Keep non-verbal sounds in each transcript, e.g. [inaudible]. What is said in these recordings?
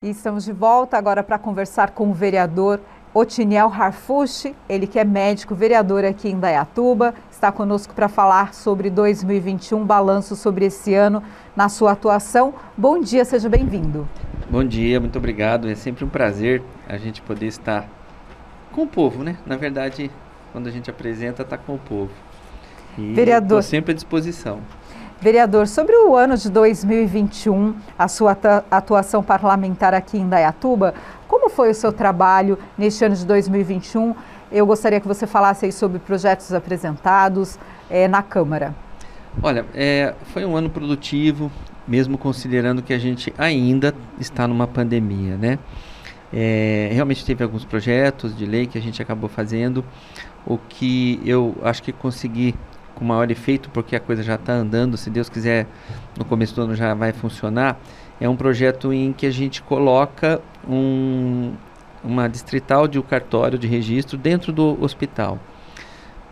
E estamos de volta agora para conversar com o vereador Otiniel Harfushi, ele que é médico, vereador aqui em Dayatuba, está conosco para falar sobre 2021, balanço sobre esse ano na sua atuação. Bom dia, seja bem-vindo. Bom dia, muito obrigado. É sempre um prazer a gente poder estar com o povo, né? Na verdade, quando a gente apresenta, está com o povo. E vereador, sempre à disposição. Vereador, sobre o ano de 2021, a sua atuação parlamentar aqui em Dayatuba, como foi o seu trabalho neste ano de 2021? Eu gostaria que você falasse aí sobre projetos apresentados é, na Câmara. Olha, é, foi um ano produtivo, mesmo considerando que a gente ainda está numa pandemia, né? É, realmente teve alguns projetos de lei que a gente acabou fazendo, o que eu acho que consegui com maior efeito, porque a coisa já está andando, se Deus quiser, no começo do ano já vai funcionar. É um projeto em que a gente coloca um, uma distrital de um cartório de registro dentro do hospital.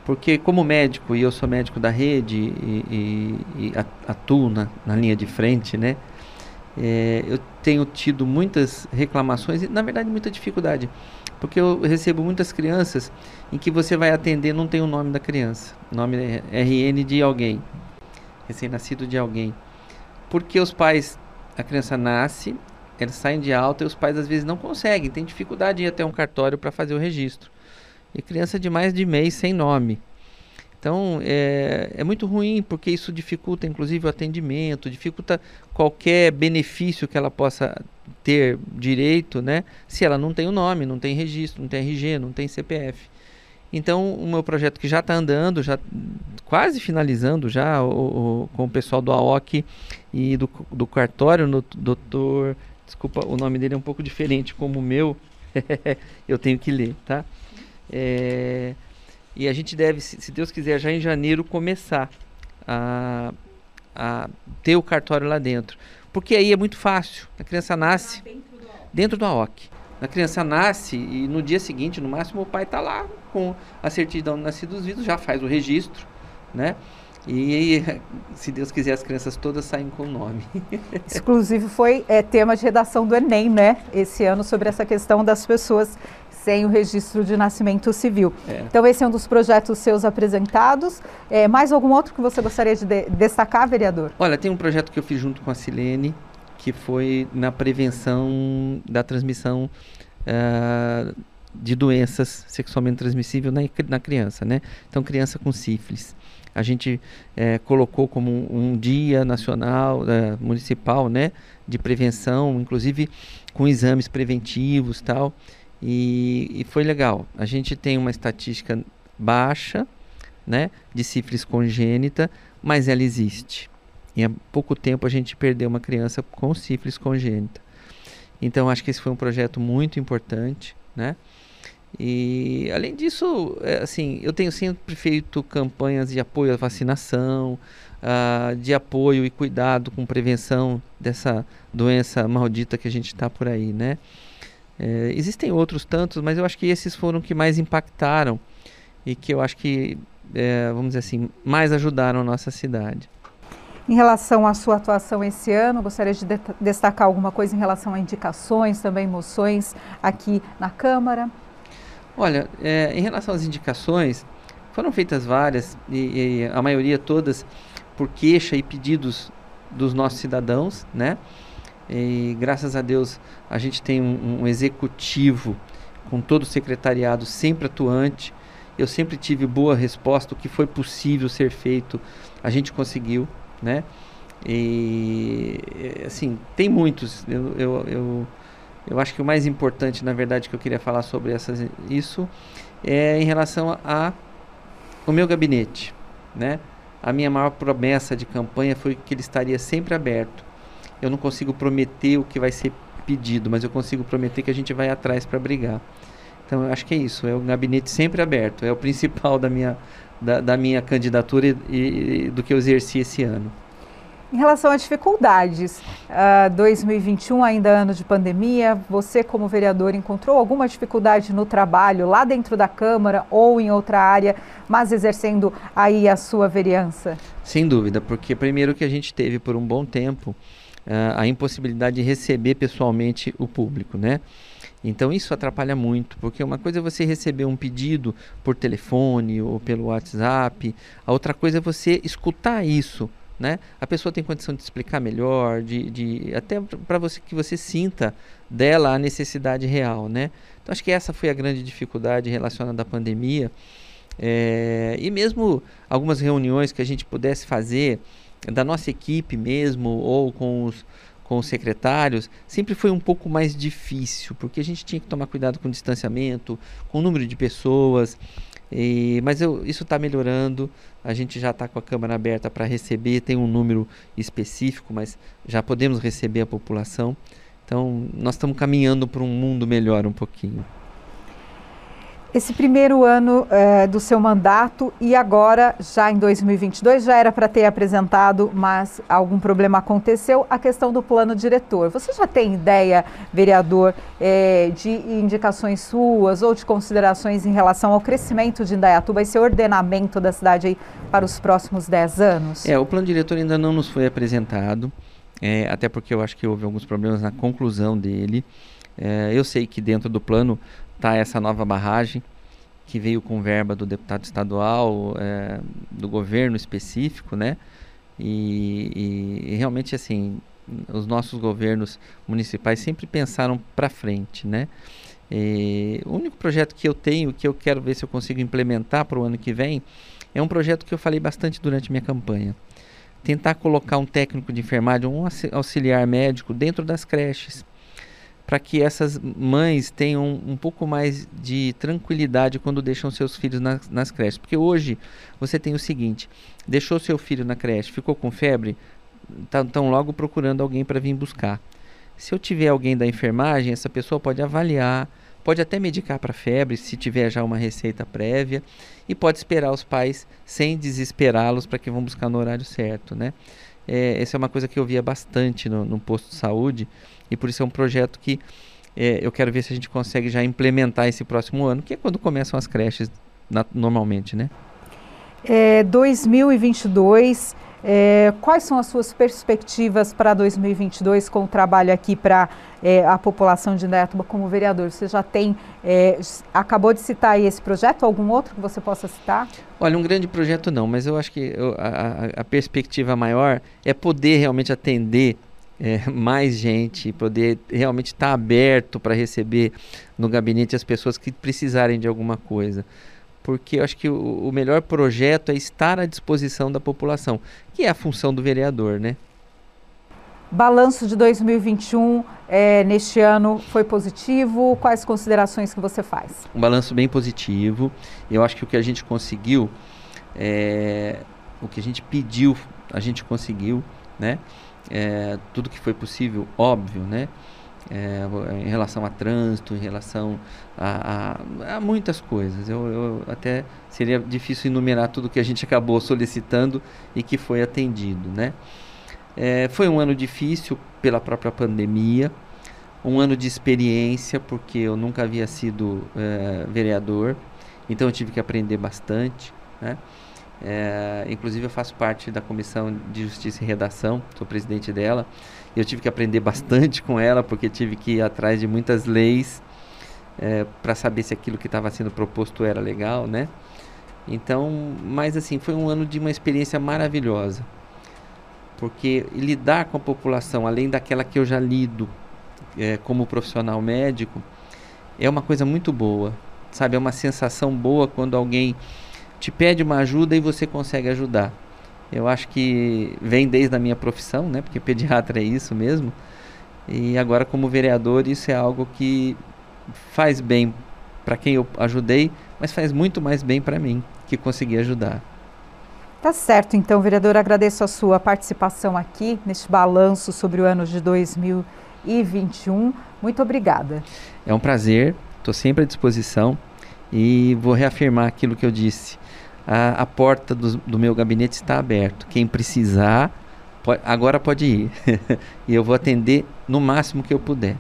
Porque como médico, e eu sou médico da rede e, e, e atuo na, na linha de frente, né? É, eu tenho tido muitas reclamações e, na verdade, muita dificuldade. Porque eu recebo muitas crianças em que você vai atender não tem o nome da criança. Nome é RN de alguém. Recém-nascido de alguém. Porque os pais, a criança nasce, eles saem de alta e os pais às vezes não conseguem, tem dificuldade de ir até um cartório para fazer o registro. E criança de mais de mês sem nome. Então é, é muito ruim porque isso dificulta inclusive o atendimento, dificulta qualquer benefício que ela possa ter direito, né? Se ela não tem o nome, não tem registro, não tem RG, não tem CPF. Então o meu projeto que já está andando, já quase finalizando já o, o, com o pessoal do AOC e do, do cartório, no doutor, desculpa, o nome dele é um pouco diferente como o meu, [laughs] eu tenho que ler, tá? É, e a gente deve, se Deus quiser, já em janeiro começar a, a ter o cartório lá dentro. Porque aí é muito fácil. A criança nasce dentro do AOC. A criança nasce e no dia seguinte, no máximo, o pai está lá com a certidão de nascidos vivos, já faz o registro, né? E [laughs] se Deus quiser, as crianças todas saem com o nome. [laughs] Exclusive foi é, tema de redação do Enem, né? Esse ano sobre essa questão das pessoas sem o registro de nascimento civil. É. Então, esse é um dos projetos seus apresentados. É, mais algum outro que você gostaria de, de destacar, vereador? Olha, tem um projeto que eu fiz junto com a Silene, que foi na prevenção da transmissão uh, de doenças sexualmente transmissíveis na, na criança, né? Então, criança com sífilis a gente é, colocou como um, um dia nacional, é, municipal, né, de prevenção, inclusive com exames preventivos tal. E, e foi legal. A gente tem uma estatística baixa, né, de sífilis congênita, mas ela existe. Em há pouco tempo a gente perdeu uma criança com sífilis congênita. Então acho que esse foi um projeto muito importante, né? E além disso, é, assim, eu tenho sempre feito campanhas de apoio à vacinação, uh, de apoio e cuidado com prevenção dessa doença maldita que a gente está por aí, né? É, existem outros tantos, mas eu acho que esses foram que mais impactaram e que eu acho que, é, vamos dizer assim, mais ajudaram a nossa cidade. Em relação à sua atuação esse ano, gostaria de, de destacar alguma coisa em relação a indicações, também moções aqui na Câmara? Olha, é, em relação às indicações, foram feitas várias, e, e a maioria todas por queixa e pedidos dos nossos cidadãos, né? E graças a Deus a gente tem um, um executivo com todo o secretariado sempre atuante. Eu sempre tive boa resposta, o que foi possível ser feito, a gente conseguiu, né? E assim, tem muitos. Eu, eu, eu, eu acho que o mais importante, na verdade, que eu queria falar sobre essas, isso é em relação a o meu gabinete, né? A minha maior promessa de campanha foi que ele estaria sempre aberto eu não consigo prometer o que vai ser pedido, mas eu consigo prometer que a gente vai atrás para brigar. Então eu acho que é isso, é o gabinete sempre aberto, é o principal [laughs] da minha, da, da minha candidatura e, e, do que eu exerci esse ano. Em relação a dificuldades, uh, 2021 ainda ano de pandemia, você como vereador encontrou alguma dificuldade no trabalho lá dentro da Câmara ou em outra área, mas exercendo aí a sua vereança? Sem dúvida, porque primeiro que a gente teve por um bom tempo uh, a impossibilidade de receber pessoalmente o público, né? Então isso atrapalha muito, porque uma coisa é você receber um pedido por telefone ou pelo WhatsApp, a outra coisa é você escutar isso, né? A pessoa tem condição de explicar melhor, de, de até para você que você sinta dela a necessidade real, né? Então acho que essa foi a grande dificuldade relacionada à pandemia. É, e mesmo algumas reuniões que a gente pudesse fazer da nossa equipe mesmo ou com os com os secretários, sempre foi um pouco mais difícil, porque a gente tinha que tomar cuidado com o distanciamento, com o número de pessoas. E, mas eu, isso está melhorando. A gente já está com a câmara aberta para receber, tem um número específico, mas já podemos receber a população. Então, nós estamos caminhando para um mundo melhor um pouquinho. Esse primeiro ano é, do seu mandato e agora, já em 2022, já era para ter apresentado, mas algum problema aconteceu, a questão do plano diretor. Você já tem ideia, vereador, é, de indicações suas ou de considerações em relação ao crescimento de Indaiatuba e seu ordenamento da cidade aí para os próximos 10 anos? É, o plano diretor ainda não nos foi apresentado, é, até porque eu acho que houve alguns problemas na conclusão dele. É, eu sei que dentro do plano está essa nova barragem que veio com verba do deputado estadual, é, do governo específico, né? E, e, e, realmente assim, os nossos governos municipais sempre pensaram para frente, né? E o único projeto que eu tenho, que eu quero ver se eu consigo implementar para o ano que vem, é um projeto que eu falei bastante durante minha campanha. Tentar colocar um técnico de enfermagem, um auxiliar médico dentro das creches para que essas mães tenham um pouco mais de tranquilidade quando deixam seus filhos nas, creches. Porque hoje você tem o seguinte: deixou seu filho na creche, ficou com febre, estão tá, logo procurando alguém para vir buscar. Se eu tiver alguém da enfermagem, essa pessoa pode avaliar, pode até medicar para febre, se tiver já uma receita prévia, e pode esperar os pais sem desesperá-los para que vão buscar no horário certo, né? É, essa é uma coisa que eu via bastante no, no posto de saúde e por isso é um projeto que é, eu quero ver se a gente consegue já implementar esse próximo ano, que é quando começam as creches na, normalmente, né? É, 2022, é, quais são as suas perspectivas para 2022 com o trabalho aqui para é, a população de Indaiatuba como vereador? Você já tem, é, acabou de citar aí esse projeto, algum outro que você possa citar? Olha, um grande projeto não, mas eu acho que eu, a, a, perspectiva maior é poder realmente atender é, mais gente, poder realmente estar tá aberto para receber no gabinete as pessoas que precisarem de alguma coisa. Porque eu acho que o, o, melhor projeto é estar à disposição da população, que é a função do vereador, né? Balanço de 2021 é, neste ano foi positivo? Quais considerações que você faz? Um balanço bem positivo. Eu acho que o que a gente conseguiu, é, o que a gente pediu, a gente conseguiu, né? É, tudo que foi possível, óbvio, né? É, em relação a trânsito, em relação a, a, a muitas coisas. Eu, eu, até seria difícil enumerar tudo que a gente [laughs] acabou solicitando e que foi atendido, né? É, foi um ano difícil pela própria pandemia, um ano de experiência, porque eu nunca havia sido é, vereador, então eu tive que aprender bastante, né? É, inclusive eu faço parte da comissão de justiça e redação, sou presidente dela. Eu tive que aprender bastante com ela porque tive que ir atrás de muitas leis é, para saber se aquilo que estava sendo proposto era legal, né? Então, mas assim foi um ano de uma experiência maravilhosa, porque lidar com a população, além daquela que eu já lido é, como profissional médico, é uma coisa muito boa, sabe? É uma sensação boa quando alguém te pede uma ajuda e você consegue ajudar. Eu acho que vem desde a minha profissão, né? Porque pediatra é isso mesmo. E agora como vereador isso é algo que faz bem para quem eu ajudei, mas faz muito mais bem para mim que consegui ajudar. Tá certo, então, vereador, agradeço a sua participação aqui neste balanço sobre o ano de 2021. Muito obrigada. É um prazer, estou sempre à disposição e vou reafirmar aquilo que eu disse a, a porta do, do, meu gabinete está aberta. Quem precisar, pode, agora pode ir. [laughs] e eu vou atender no máximo que eu puder.